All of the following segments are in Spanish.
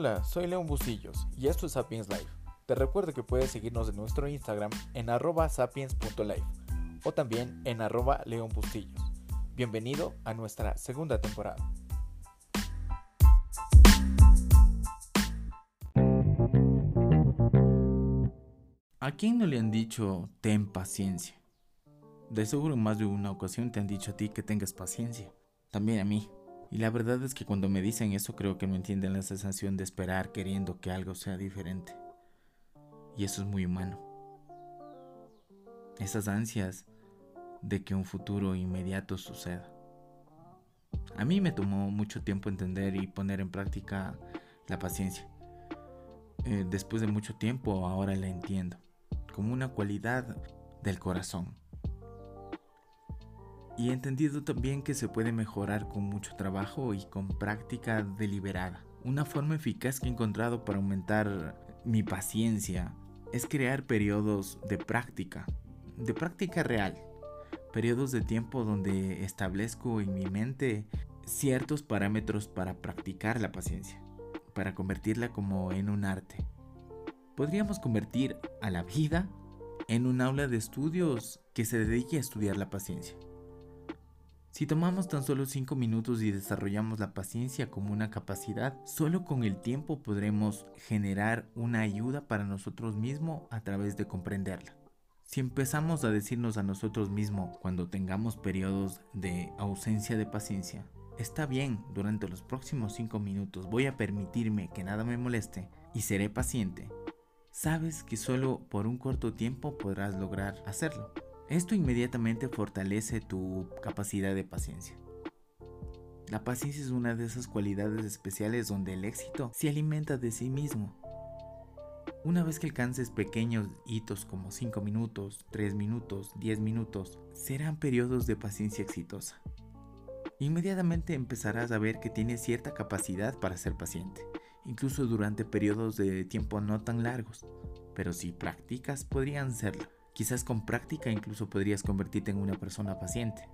Hola, soy León Bustillos y esto es Sapiens Live. Te recuerdo que puedes seguirnos en nuestro Instagram en arroba sapiens.live o también en arroba León Bustillos. Bienvenido a nuestra segunda temporada. ¿A quién no le han dicho ten paciencia? De seguro en más de una ocasión te han dicho a ti que tengas paciencia. También a mí. Y la verdad es que cuando me dicen eso creo que no entienden la sensación de esperar queriendo que algo sea diferente. Y eso es muy humano. Esas ansias de que un futuro inmediato suceda. A mí me tomó mucho tiempo entender y poner en práctica la paciencia. Eh, después de mucho tiempo ahora la entiendo como una cualidad del corazón y he entendido también que se puede mejorar con mucho trabajo y con práctica deliberada. Una forma eficaz que he encontrado para aumentar mi paciencia es crear periodos de práctica, de práctica real, periodos de tiempo donde establezco en mi mente ciertos parámetros para practicar la paciencia, para convertirla como en un arte. Podríamos convertir a la vida en un aula de estudios que se dedique a estudiar la paciencia. Si tomamos tan solo 5 minutos y desarrollamos la paciencia como una capacidad, solo con el tiempo podremos generar una ayuda para nosotros mismos a través de comprenderla. Si empezamos a decirnos a nosotros mismos cuando tengamos periodos de ausencia de paciencia, está bien, durante los próximos 5 minutos voy a permitirme que nada me moleste y seré paciente, sabes que solo por un corto tiempo podrás lograr hacerlo. Esto inmediatamente fortalece tu capacidad de paciencia. La paciencia es una de esas cualidades especiales donde el éxito se alimenta de sí mismo. Una vez que alcances pequeños hitos como 5 minutos, 3 minutos, 10 minutos, serán periodos de paciencia exitosa. Inmediatamente empezarás a ver que tienes cierta capacidad para ser paciente, incluso durante periodos de tiempo no tan largos, pero si practicas podrían serlo. Quizás con práctica incluso podrías convertirte en una persona paciente,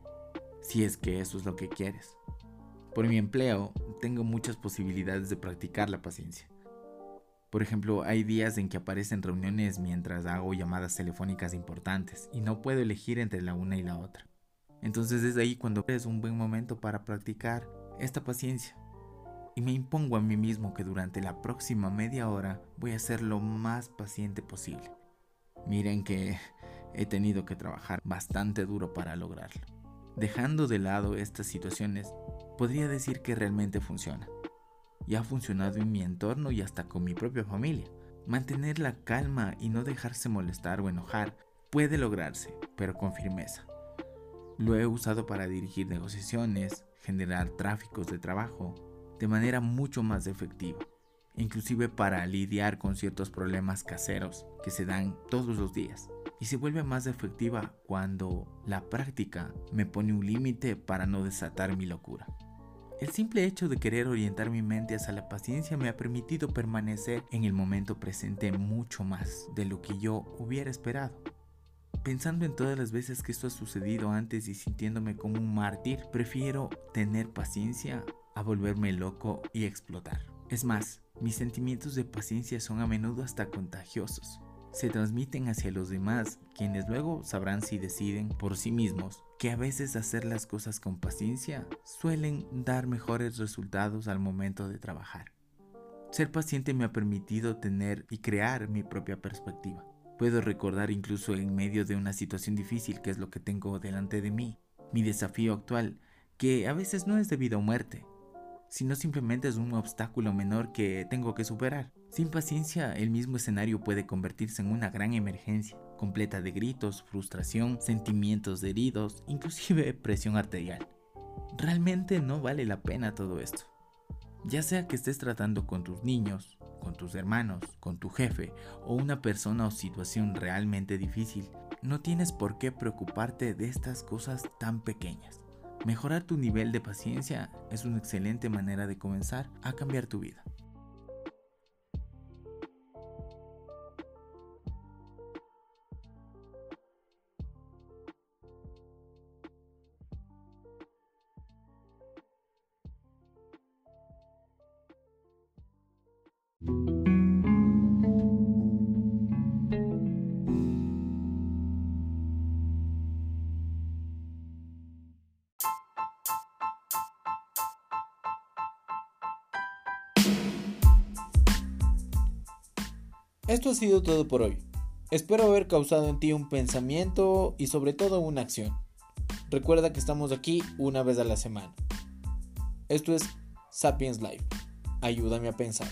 si es que eso es lo que quieres. Por mi empleo, tengo muchas posibilidades de practicar la paciencia. Por ejemplo, hay días en que aparecen reuniones mientras hago llamadas telefónicas importantes y no puedo elegir entre la una y la otra. Entonces es ahí cuando es un buen momento para practicar esta paciencia. Y me impongo a mí mismo que durante la próxima media hora voy a ser lo más paciente posible. Miren que he tenido que trabajar bastante duro para lograrlo. Dejando de lado estas situaciones, podría decir que realmente funciona. Y ha funcionado en mi entorno y hasta con mi propia familia. Mantener la calma y no dejarse molestar o enojar puede lograrse, pero con firmeza. Lo he usado para dirigir negociaciones, generar tráficos de trabajo, de manera mucho más efectiva inclusive para lidiar con ciertos problemas caseros que se dan todos los días. Y se vuelve más efectiva cuando la práctica me pone un límite para no desatar mi locura. El simple hecho de querer orientar mi mente hacia la paciencia me ha permitido permanecer en el momento presente mucho más de lo que yo hubiera esperado. Pensando en todas las veces que esto ha sucedido antes y sintiéndome como un mártir, prefiero tener paciencia a volverme loco y explotar. Es más, mis sentimientos de paciencia son a menudo hasta contagiosos. Se transmiten hacia los demás, quienes luego sabrán si deciden por sí mismos que a veces hacer las cosas con paciencia suelen dar mejores resultados al momento de trabajar. Ser paciente me ha permitido tener y crear mi propia perspectiva. Puedo recordar incluso en medio de una situación difícil que es lo que tengo delante de mí, mi desafío actual, que a veces no es de vida o muerte, sino simplemente es un obstáculo menor que tengo que superar. Sin paciencia, el mismo escenario puede convertirse en una gran emergencia, completa de gritos, frustración, sentimientos de heridos, inclusive presión arterial. Realmente no vale la pena todo esto. Ya sea que estés tratando con tus niños, con tus hermanos, con tu jefe o una persona o situación realmente difícil, no tienes por qué preocuparte de estas cosas tan pequeñas. Mejorar tu nivel de paciencia es una excelente manera de comenzar a cambiar tu vida. Esto ha sido todo por hoy. Espero haber causado en ti un pensamiento y sobre todo una acción. Recuerda que estamos aquí una vez a la semana. Esto es Sapiens Live. Ayúdame a pensar.